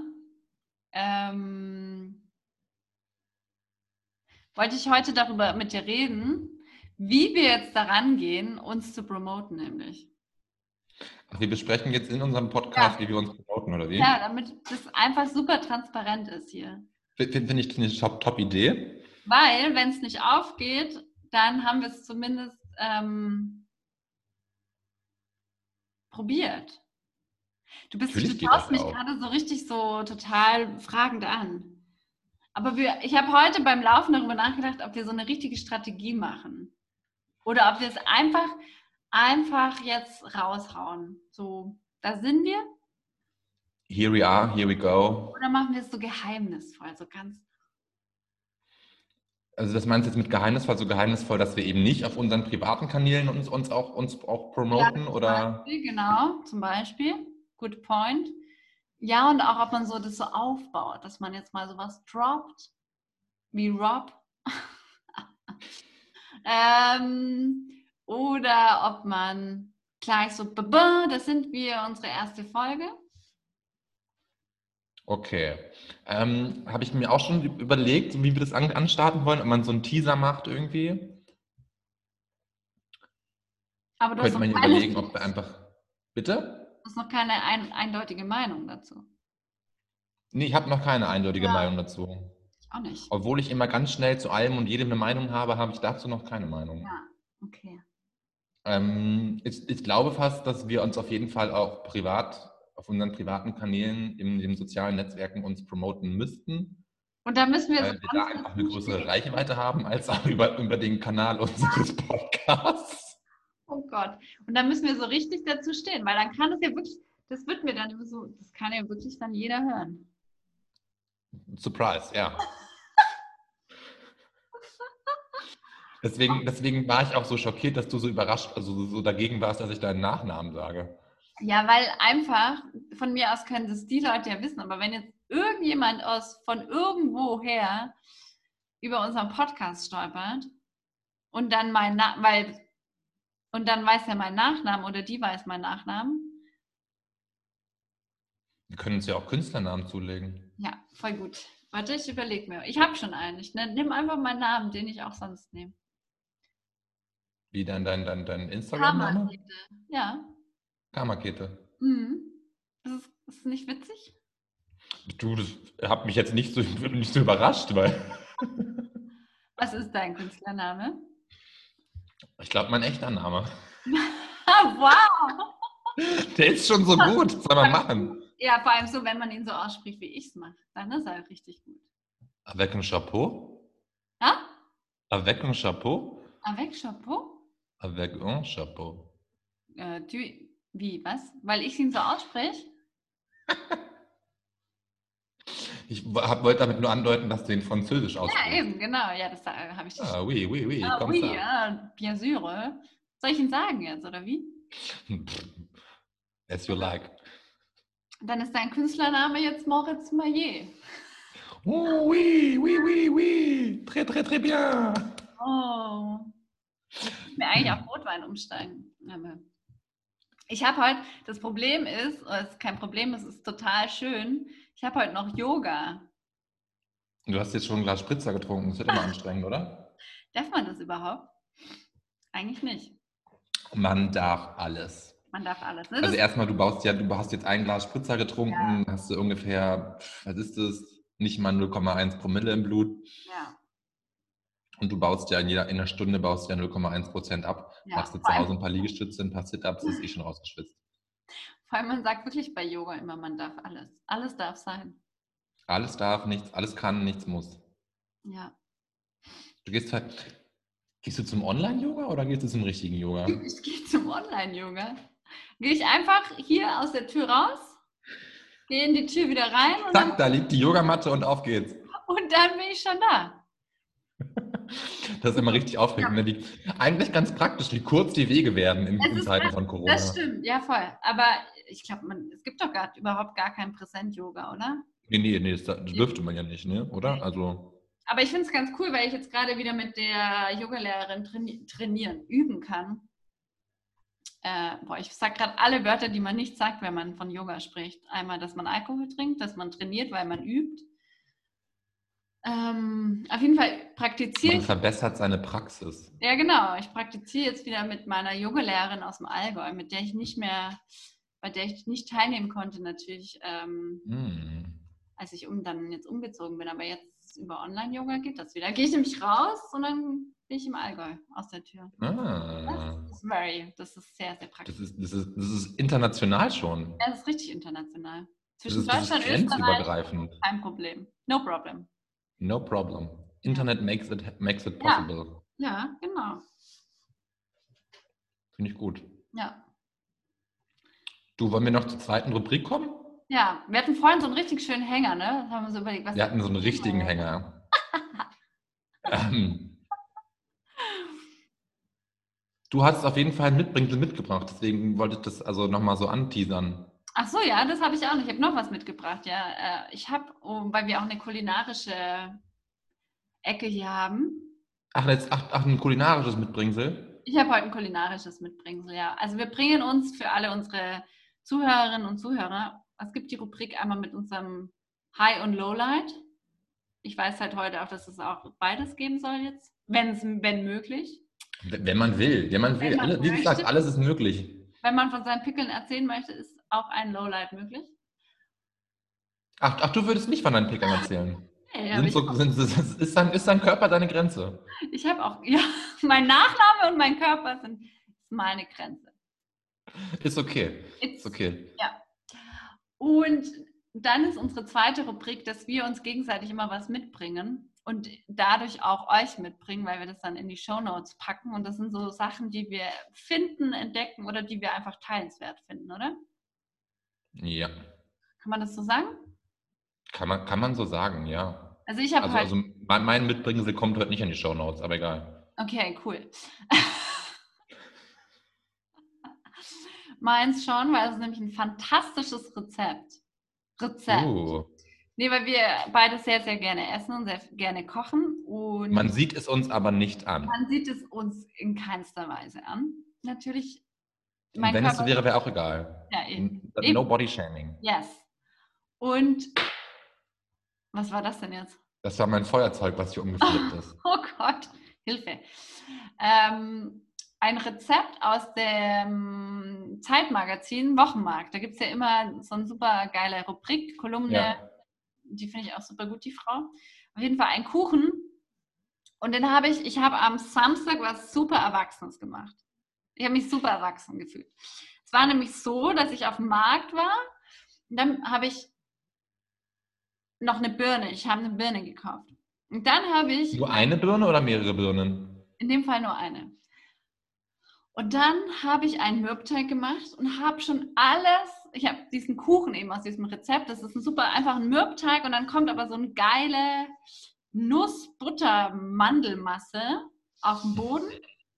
ähm, wollte ich heute darüber mit dir reden, wie wir jetzt daran gehen, uns zu promoten, nämlich. Ach, wir besprechen jetzt in unserem Podcast, ja. wie wir uns promoten, oder wie? Ja, damit das einfach super transparent ist hier. Finde find ich eine Top-Idee. Weil, wenn es nicht aufgeht, dann haben wir es zumindest ähm, probiert. Du bist, du schaust mich gerade so richtig so total fragend an. Aber wir, ich habe heute beim Laufen darüber nachgedacht, ob wir so eine richtige Strategie machen. Oder ob wir es einfach, einfach jetzt raushauen. So, da sind wir. Here we are, here we go. Oder machen wir es so geheimnisvoll, so ganz. Also das meinst du jetzt mit geheimnisvoll, so geheimnisvoll, dass wir eben nicht auf unseren privaten Kanälen uns, uns, auch, uns auch promoten? Ja, oder? Beispiel, genau, zum Beispiel. Good point. Ja, und auch, ob man so das so aufbaut, dass man jetzt mal sowas droppt, wie Rob. ähm, oder ob man gleich so, das sind wir, unsere erste Folge. Okay. Ähm, Habe ich mir auch schon überlegt, wie wir das an, anstarten wollen, ob man so einen Teaser macht irgendwie. Aber du Könnte man überlegen, ob wir einfach. Bitte? du hast noch keine ein, eindeutige Meinung dazu. Nee, ich habe noch keine eindeutige Ja. Meinung dazu. Ich auch nicht. Obwohl ich immer ganz schnell zu allem und jedem eine Meinung habe, habe ich dazu noch keine Meinung. Ja, okay. Ähm, ich, ich glaube fast, dass wir uns auf jeden Fall auch privat, auf unseren privaten Kanälen, in den sozialen Netzwerken uns promoten müssten, Und da müssen wir weil so wir da einfach eine größere. Reichweite haben, als auch über, über den Kanal unseres Podcasts. Oh Gott. Und da müssen wir so richtig dazu stehen, weil dann kann es ja wirklich, das wird mir dann immer so, das kann ja wirklich dann jeder hören. Surprise, ja. Deswegen, deswegen war ich auch so schockiert, dass du so überrascht, also so dagegen warst, dass ich deinen Nachnamen sage. Ja, weil einfach, von mir aus können das die Leute ja wissen, aber wenn jetzt irgendjemand aus von irgendwoher über unseren Podcast stolpert und dann mein Na weil und dann weiß er meinen Nachnamen oder die weiß meinen Nachnamen, Wir können uns ja auch Künstlernamen zulegen. ja, voll gut. Warte, ich überlege mir. Ich habe schon einen. Ich ne, nimm einfach meinen Namen, den ich auch sonst nehme. Wie dein, dein, dein, dein Instagram-Name? Ja. Karmakete. Mhm. Ist es ist es nicht witzig? Du, das hat mich jetzt nicht so, nicht so überrascht, weil Was ist dein Künstlername? ich glaube, mein echter Name. Wow! Der ist schon so gut. Was soll man machen? Ja, vor allem so, wenn man ihn so ausspricht, wie ich es mache. Dann ist er richtig gut. Avec un chapeau? Ja? Avec un chapeau? Avec Chapeau? Avec un chapeau. Äh, wie, was? Weil ich ihn so ausspreche? Ich hab, wollte damit nur andeuten, dass du ihn französisch Ja, aussprichst. eben, genau. Ja, das äh, habe ich. Ah, oui, oui, oui, ah, comme oui, ça. ja, bien sûr. Soll ich ihn sagen jetzt, oder wie? As you like. Dann ist dein Künstlername jetzt Moritz Maillet. Oh, oui, oui, oui, oui. Très, très, très bien. Oh. Ich mir eigentlich auf Rotwein umsteigen. Aber ich habe heute, das Problem ist, es ist kein Problem, es ist total schön. Ich habe heute noch Yoga. Du hast jetzt schon ein Glas Spritzer getrunken. Das wird immer anstrengend, oder? Darf man das überhaupt? Eigentlich nicht. Man darf alles. Man darf alles. Ne? Also erstmal, du baust ja, du hast jetzt ein Glas Spritzer getrunken, hast du ungefähr, was ist das? Nicht mal 0,1 Promille im Blut. ja, Und du baust ja in, jeder, in einer Stunde baust ja 0,1 Prozent ab. Ja, Machst du zu Hause ein paar Liegestütze, ein paar Sit-Ups, ist eh schon rausgeschwitzt. vor allem man sagt wirklich bei Yoga immer, man darf alles. Alles darf sein. Alles darf, nichts, alles kann, nichts muss. Ja. Du gehst halt, gehst du zum Online-Yoga oder gehst du zum richtigen Yoga? Ich gehe zum Online-Yoga. Gehe ich einfach hier aus der Tür raus, gehe in die Tür wieder rein und Zack, da liegt die Yogamatte und auf geht's. und dann bin ich schon da. Das ist immer richtig aufregend. Ne? Wie, eigentlich ganz praktisch, wie kurz die Wege werden in, in Zeiten von Corona. Das stimmt, ja voll. Aber ich glaube, es gibt doch gar, überhaupt gar kein Präsent-Yoga, oder? Nee, nee, nee, das, das dürfte man ja nicht, ne? oder? Also, Aber ich finde es ganz cool, weil ich jetzt gerade wieder mit der Yogalehrerin traini trainieren, üben kann. Äh, boah, ich sage gerade alle Wörter, die man nicht sagt, wenn man von Yoga spricht. Einmal, dass man Alkohol trinkt, dass man trainiert, weil man übt. Ähm, auf jeden Fall praktiziere ich. verbessert seine Praxis. Ja, genau. Ich praktiziere jetzt wieder mit meiner Yogalehrerin aus dem Allgäu, mit der ich nicht mehr, bei der ich nicht teilnehmen konnte, natürlich, ähm, Hm. als ich um, dann jetzt umgezogen bin. Aber jetzt über Online-Yoga geht das wieder. Gehe ich nämlich raus und dann bin ich im Allgäu aus der Tür. Ah, Das ist very, das ist sehr, sehr praktisch. das ist, das, ist, das ist international schon. Ja, das ist richtig international. Zwischen das ist Deutschland und Österreich kein Problem. No problem. No problem. Internet makes it, makes it Ja. possible. Ja, genau. Finde ich gut. Ja. Du, wollen wir noch zur zweiten Rubrik kommen? Ja, wir hatten vorhin so einen richtig schönen Hänger, ne? Das haben wir so überlegt, was Wir hatten so einen richtigen Hänger. ähm, du hast auf jeden Fall ein Mitbringsel mitgebracht, deswegen wollte ich das also nochmal so anteasern. Ach so, ja, das habe ich auch noch. Ich habe noch was mitgebracht, ja. Äh, Ich habe, oh, weil wir auch eine kulinarische Ecke hier haben. Ach, jetzt, ach, ach ein kulinarisches Mitbringsel? Ich habe heute ein kulinarisches Mitbringsel, ja. Also wir bringen uns für alle unsere Zuhörerinnen und Zuhörer, es gibt die Rubrik einmal mit unserem High- und Lowlight. Ich weiß halt heute auch, dass es auch beides geben soll jetzt, wenn's, wenn möglich. Wenn man will, wenn man will. Wenn man Alle, wie möchte. gesagt, alles ist möglich. Wenn man von seinen Pickeln erzählen möchte, ist auch ein Lowlight möglich. Ach, ach, du würdest nicht von deinen Pickeln erzählen. Aber Sind so, sind, ist, dein, ist dein Körper deine Grenze? ich habe auch, ja, mein Nachname und mein Körper sind meine Grenze. Ist okay. It's Ist okay. Und dann ist unsere zweite Rubrik, dass wir uns gegenseitig immer was mitbringen und dadurch auch euch mitbringen, weil wir das dann in die Shownotes packen. Und das sind so Sachen, die wir finden, entdecken oder die wir einfach teilenswert finden, oder? Ja. Kann man das so sagen? Kann man, kann man so sagen, ja. Also ich habe Also, halt. also mein, mein Mitbringsel kommt heute nicht in die Shownotes, aber egal. Okay, cool. Meins schon, weil es ist nämlich ein fantastisches Rezept. Rezept. Uh, Nee, weil wir beide sehr, sehr gerne essen und sehr gerne kochen. Und man sieht es uns aber nicht an. Man sieht es uns in keinster Weise an. Natürlich, mein Wenn es so Körper. wäre, wäre auch egal. ja, eben. No Eben. body shaming. Yes. Und was war das denn jetzt? Das war mein Feuerzeug, was hier umgeflippt ist. Oh Gott, Hilfe. Ähm, ein Rezept aus dem Zeitmagazin Wochenmarkt. Da gibt es ja immer so eine super geile Rubrik, Kolumne. Ja. Die finde ich auch super gut, die Frau. Auf jeden Fall ein Kuchen. Und den habe ich, ich habe am Samstag was super Erwachsenes gemacht. Ich habe mich super erwachsen gefühlt. Es war nämlich so, dass ich auf dem Markt war und dann habe ich noch eine Birne. Ich habe eine Birne gekauft. Und dann habe ich Nur eine Birne oder mehrere Birnen? in dem Fall nur eine. Und dann habe ich einen Mürbteig gemacht und habe schon alles, ich habe diesen Kuchen eben aus diesem Rezept, das ist ein super einfacher Mürbteig und dann kommt aber so eine geile Nuss-Butter-Mandelmasse auf den Boden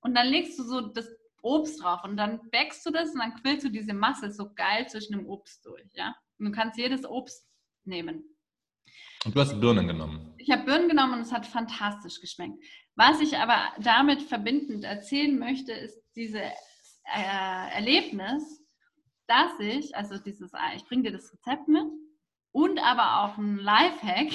und dann legst du so das Obst drauf und dann backst du das und dann quillst du diese Masse so geil zwischen dem Obst durch, ja. Und du kannst jedes Obst nehmen. Und du hast Birnen genommen. Ich habe Birnen genommen und es hat fantastisch geschmeckt. Was ich aber damit verbindend erzählen möchte, ist dieses äh, Erlebnis, dass ich, also dieses, äh, ich bringe dir das Rezept mit und aber auch ein Lifehack.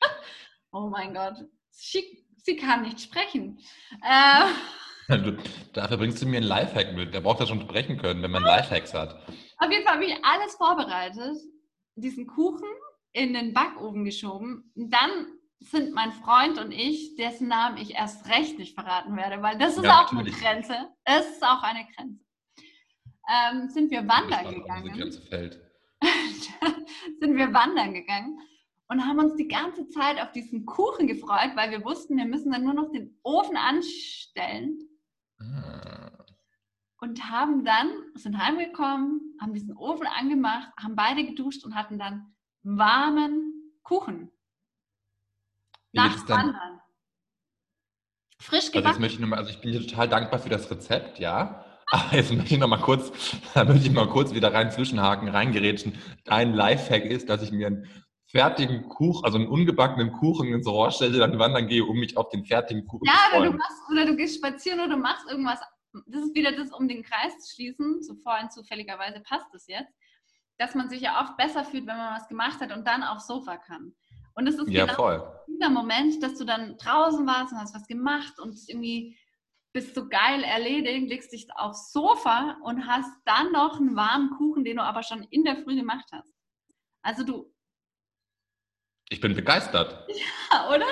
oh mein Gott, sie, sie kann nicht sprechen. Äh, Du, dafür bringst du mir einen Lifehack mit. Der braucht ja schon sprechen können, wenn man Lifehacks hat. Auf jeden Fall habe ich alles vorbereitet, diesen Kuchen in den Backofen geschoben. Dann sind mein Freund und ich, dessen Namen ich erst recht nicht verraten werde, weil das ist Ja, auch natürlich. eine Grenze. Es ist auch eine Grenze. Ähm, sind wir wandern Gespannt, gegangen. Fällt. sind wir wandern gegangen und haben uns die ganze Zeit auf diesen Kuchen gefreut, weil wir wussten, wir müssen dann nur noch den Ofen anstellen Ah. und haben dann, sind heimgekommen, haben diesen Ofen angemacht, haben beide geduscht und hatten dann warmen Kuchen. Wie Nach dann? Wandern. Frisch Also jetzt gebacken. möchte ich noch mal, also ich bin dir total dankbar für das Rezept, ja. Aber jetzt möchte ich noch mal kurz, da möchte ich mal kurz wieder rein zwischenhaken, reingerätschen. Dein Lifehack ist, dass ich mir einen fertigen Kuchen, also einen ungebackenen Kuchen ins Rohr stelle, dann wandern gehe, um mich auf den fertigen Kuchen ja, zu oder du freuen. machst, oder du gehst spazieren oder du machst irgendwas. Das ist wieder das, um den Kreis zu schließen. So vorhin zufälligerweise passt es jetzt, dass man sich ja oft besser fühlt, wenn man was gemacht hat und dann aufs Sofa kann. Und es ist Ja, genau voll. dieser Moment, dass du dann draußen warst und hast was gemacht und irgendwie bist du geil erledigt, legst dich aufs Sofa und hast dann noch einen warmen Kuchen, den du aber schon in der Früh gemacht hast. Also du, Ich bin begeistert. oder?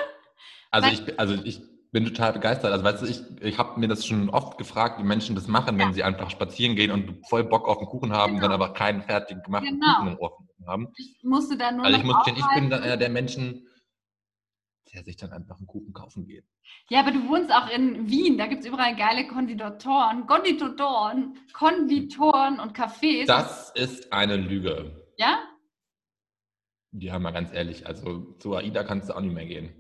Also Weil- ich, also ich bin total begeistert. Also weißt du, ich, ich habe mir das schon oft gefragt, wie Menschen das machen, wenn Ja. sie einfach spazieren gehen und voll Bock auf den Kuchen haben, Genau. dann aber keinen fertig gemachten Genau. Kuchen im Ofen haben. Ich musste dann nur Also ich muss gestehen, ich bin einer der Menschen, der sich dann einfach einen Kuchen kaufen geht. Ja, aber du wohnst auch in Wien, da gibt es überall geile Konditoren, Konditoren, Konditoren und Cafés. Das ist eine Lüge. ja? Ja, mal ganz ehrlich, also zu AIDA kannst du auch nicht mehr gehen.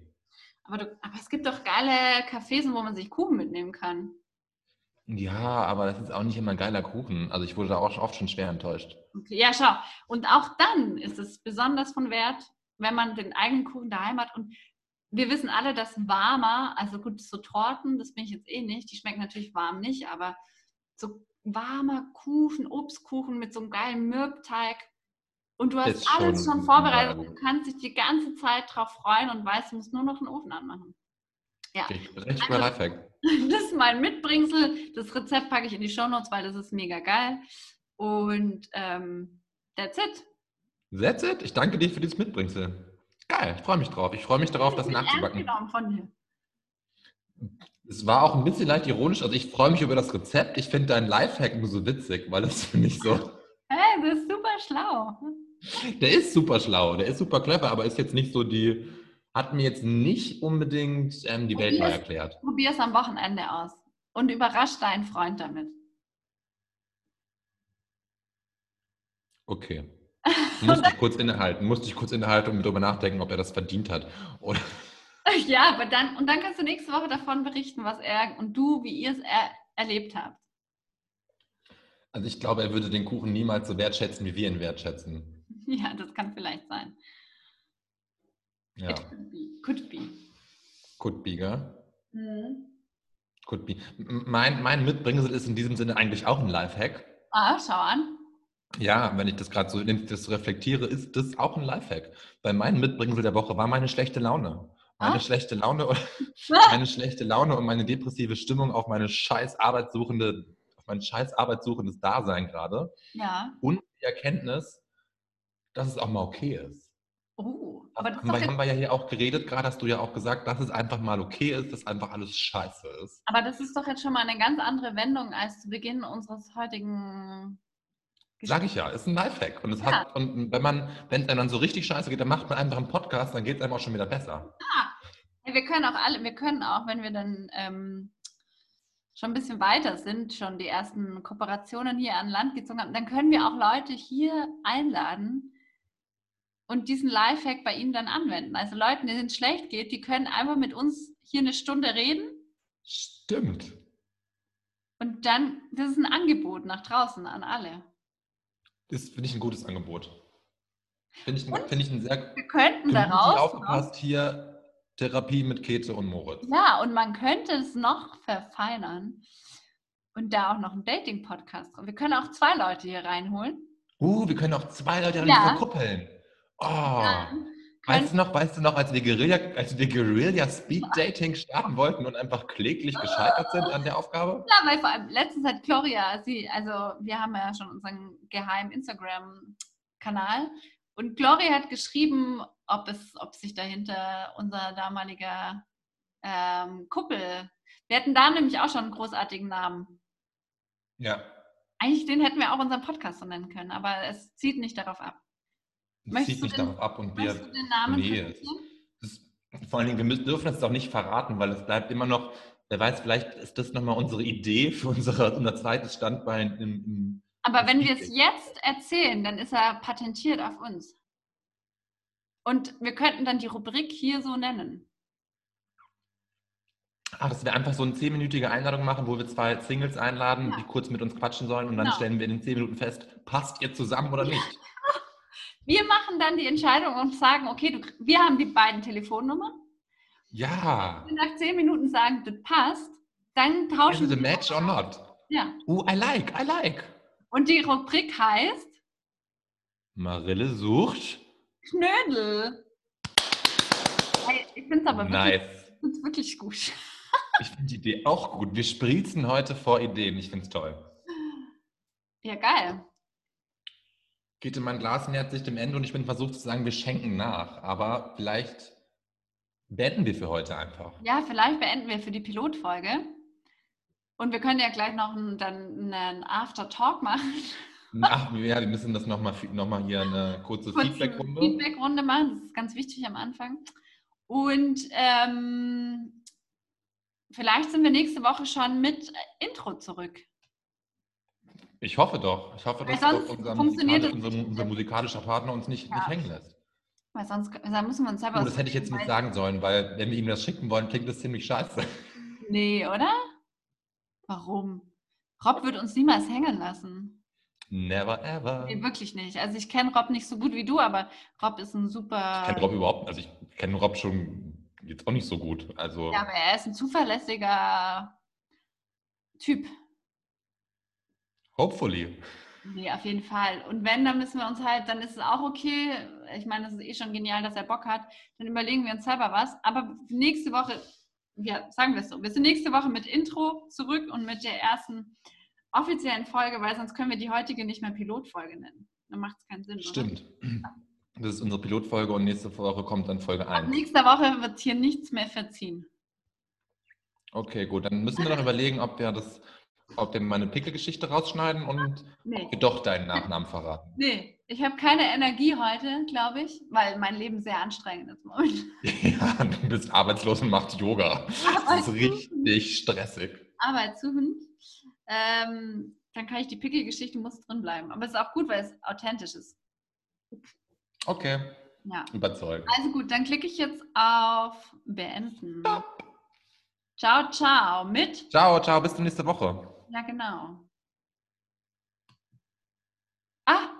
Aber, du, aber es gibt doch geile Cafés, wo man sich Kuchen mitnehmen kann. Ja, aber das ist auch nicht immer ein geiler Kuchen. Also ich wurde da auch oft schon schwer enttäuscht. Okay, ja, schau. Und auch dann ist es besonders von Wert, wenn man den eigenen Kuchen daheim hat. Und wir wissen alle, dass warmer, also gut, so Torten, das bin ich jetzt eh nicht, die schmecken natürlich warm nicht, aber so warmer Kuchen, Obstkuchen mit so einem geilen Mürbteig. Und du hast alles schon schon vorbereitet und kannst dich die ganze Zeit drauf freuen und weißt, du musst nur noch den Ofen anmachen. Ja. Richtig, Also- Lifehack. Das ist mein Mitbringsel. Das Rezept packe ich in die Shownotes, weil das ist mega geil. Und ähm, that's it. That's it. Ich danke dir für dieses Mitbringsel. Geil, ich freue mich drauf. Ich freue mich darauf, das Ich ernst nachzubacken. von dir. Es war auch ein bisschen leicht ironisch. Also ich freue mich über das Rezept. Ich finde dein Lifehack nur so witzig, weil das für mich so. Hey, das ist super schlau. Der ist super schlau, der ist super clever, aber ist jetzt nicht so die. Hat mir jetzt nicht unbedingt ähm, die Welt neu erklärt. Probier es am Wochenende aus und überrasch deinen Freund damit. Okay. Musste ich kurz innehalten, musste ich kurz innehalten und darüber nachdenken, ob er das verdient hat. Oder Ja, aber dann, und dann kannst du nächste Woche davon berichten, was er und du, wie ihr es er, erlebt habt. also ich glaube, er würde den Kuchen niemals so wertschätzen, wie wir ihn wertschätzen. Ja, das kann vielleicht sein. Ja, It could be. Could be. could be, gell? Mhm. Could be. Mein, mein Mitbringsel ist in diesem Sinne eigentlich auch ein Lifehack. Ah, schau an. Ja, wenn ich das gerade so das reflektiere, ist das auch ein Lifehack. Weil mein Mitbringsel der Woche war meine schlechte Laune. Meine Ah. schlechte Laune und meine schlechte Laune und meine depressive Stimmung auf meine scheiß arbeitssuchende, auf mein scheiß arbeitssuchendes Dasein gerade. Ja. Und die Erkenntnis, dass es auch mal okay ist. Oh, aber das, haben, wir, haben wir ja hier auch geredet, gerade hast du ja auch gesagt, dass es einfach mal okay ist, dass einfach alles scheiße ist. aber das ist doch jetzt schon mal eine ganz andere Wendung als zu Beginn unseres heutigen Sag ich ja, ist ein Lifehack. Und, es Ja. hat, und wenn man, wenn es einem dann so richtig scheiße geht, dann macht man einfach einen Podcast, dann geht es einem auch schon wieder besser. Ja, wir können auch alle, wir können auch, wenn wir dann ähm, schon ein bisschen weiter sind, schon die ersten Kooperationen hier an Land gezogen haben, dann können wir auch Leute hier einladen und diesen Lifehack bei ihnen dann anwenden. Also Leuten, denen es schlecht geht, die können einfach mit uns hier eine Stunde reden Stimmt. und dann, das ist ein Angebot nach draußen an alle. Das finde ich ein gutes Angebot. Finde ich, ein- Und finde ich ein sehr Wir könnten daraus noch, aufgepasst hier Therapie mit Käthe und Moritz. ja, und man könnte es noch verfeinern und da auch noch einen Dating-Podcast. Wir können auch zwei Leute hier reinholen. Uh, wir können auch zwei Leute Ja. verkuppeln. Oh. Weißt du noch, weißt du noch, als wir Guerilla, als wir Guerilla Speed Dating starten wollten und einfach kläglich gescheitert sind an der Aufgabe? ja, weil vor allem letztens hat Gloria, sie, also wir haben ja schon unseren geheimen Instagram-Kanal und Gloria hat geschrieben, ob es, ob sich dahinter unser damaliger ähm, Kuppel, wir hätten da nämlich auch schon einen großartigen Namen. Ja. Eigentlich den hätten wir auch unseren Podcast so nennen können, aber es zieht nicht darauf ab. Das Möchtest zieht nicht darauf ab und wir. du den Namen nee? Das, vor allen Dingen, wir müssen, dürfen das auch nicht verraten, weil es bleibt immer noch, wer weiß, vielleicht ist das nochmal unsere Idee für unsere, unser zweites Standbein im, im Aber wenn wir es jetzt erzählen, dann ist er patentiert auf uns. Und wir könnten dann die Rubrik hier so nennen. Ah, dass wir einfach so eine zehnminütige Einladung machen, wo wir zwei Singles einladen, Ja. die kurz mit uns quatschen sollen und dann Genau. stellen wir in den zehn Minuten fest, passt ihr zusammen oder nicht? Wir machen dann die Entscheidung und sagen, okay, du, wir haben die beiden Telefonnummern. Ja. Wenn wir nach zehn Minuten sagen, das passt, dann Is tauschen it a wir. match or not? Ja. Uh, I like, I like. Und die Rubrik heißt Marille sucht. Knödel. Ich finde es aber wirklich, Nice. wirklich gut. Ich finde die Idee auch gut. Wir sprießen heute vor Ideen. Ich finde es toll. Ja, geil. In mein Glas nähert sich dem Ende und ich bin versucht zu sagen, wir schenken nach. Aber vielleicht beenden wir für heute einfach. Ja, vielleicht beenden wir für die Pilotfolge. Und wir können ja gleich noch einen, dann einen After-Talk machen. Ach, ja, wir müssen das nochmal noch mal hier eine kurze Kurze Feedback-Runde. Feedback-Runde machen. Das ist ganz wichtig am Anfang. Und ähm, vielleicht sind wir nächste Woche schon mit Intro zurück. Ich hoffe doch. Ich hoffe, dass sonst unser, musikalisch, unser, unser musikalischer Partner uns nicht, Ja. nicht hängen lässt. Weil sonst da müssen wir uns selber. Oh, das hätte ich jetzt nicht sagen sollen, weil wenn wir ihm das schicken wollen, klingt das ziemlich scheiße. Nee, oder? Warum? Rob wird uns niemals hängen lassen. Never ever. Nee, wirklich nicht. Also ich kenne Rob nicht so gut wie du, aber Rob ist ein super. Ich kenne Rob überhaupt, also ich kenne Rob schon jetzt auch nicht so gut. Also Ja, aber er ist ein zuverlässiger Typ. Hopefully. Nee, auf jeden Fall. Und wenn, dann müssen wir uns halt, dann ist es auch okay. Ich meine, es ist eh schon genial, dass er Bock hat. Dann überlegen wir uns selber was. Aber nächste Woche ja, sagen wir es so. Wir sind nächste Woche mit Intro zurück und mit der ersten offiziellen Folge, weil sonst können wir die heutige nicht mehr Pilotfolge nennen. Dann macht es keinen Sinn. Stimmt. Oder? Das ist unsere Pilotfolge und nächste Woche kommt dann Folge 1. Nächste Woche wird hier nichts mehr verziehen. Okay, gut. Dann müssen wir noch überlegen, ob wir das, ob wir meine Pickelgeschichte rausschneiden und nee. ob wir doch deinen Nachnamen verraten. Nee, ich habe keine Energie heute, glaube ich, weil mein Leben sehr anstrengend ist momentan. Ja, du bist arbeitslos und machst Yoga. Das ist richtig stressig. Arbeit suchend. Ähm, dann kann ich die Pickelgeschichte muss drin bleiben. Aber es ist auch gut, weil es authentisch ist. Okay. Ja. Überzeugt. Also gut, dann klicke ich jetzt auf Beenden. Stop. Ciao, ciao. Mit? Ciao, ciao. Bis zur nächsten Woche. Ja, genau. Ah,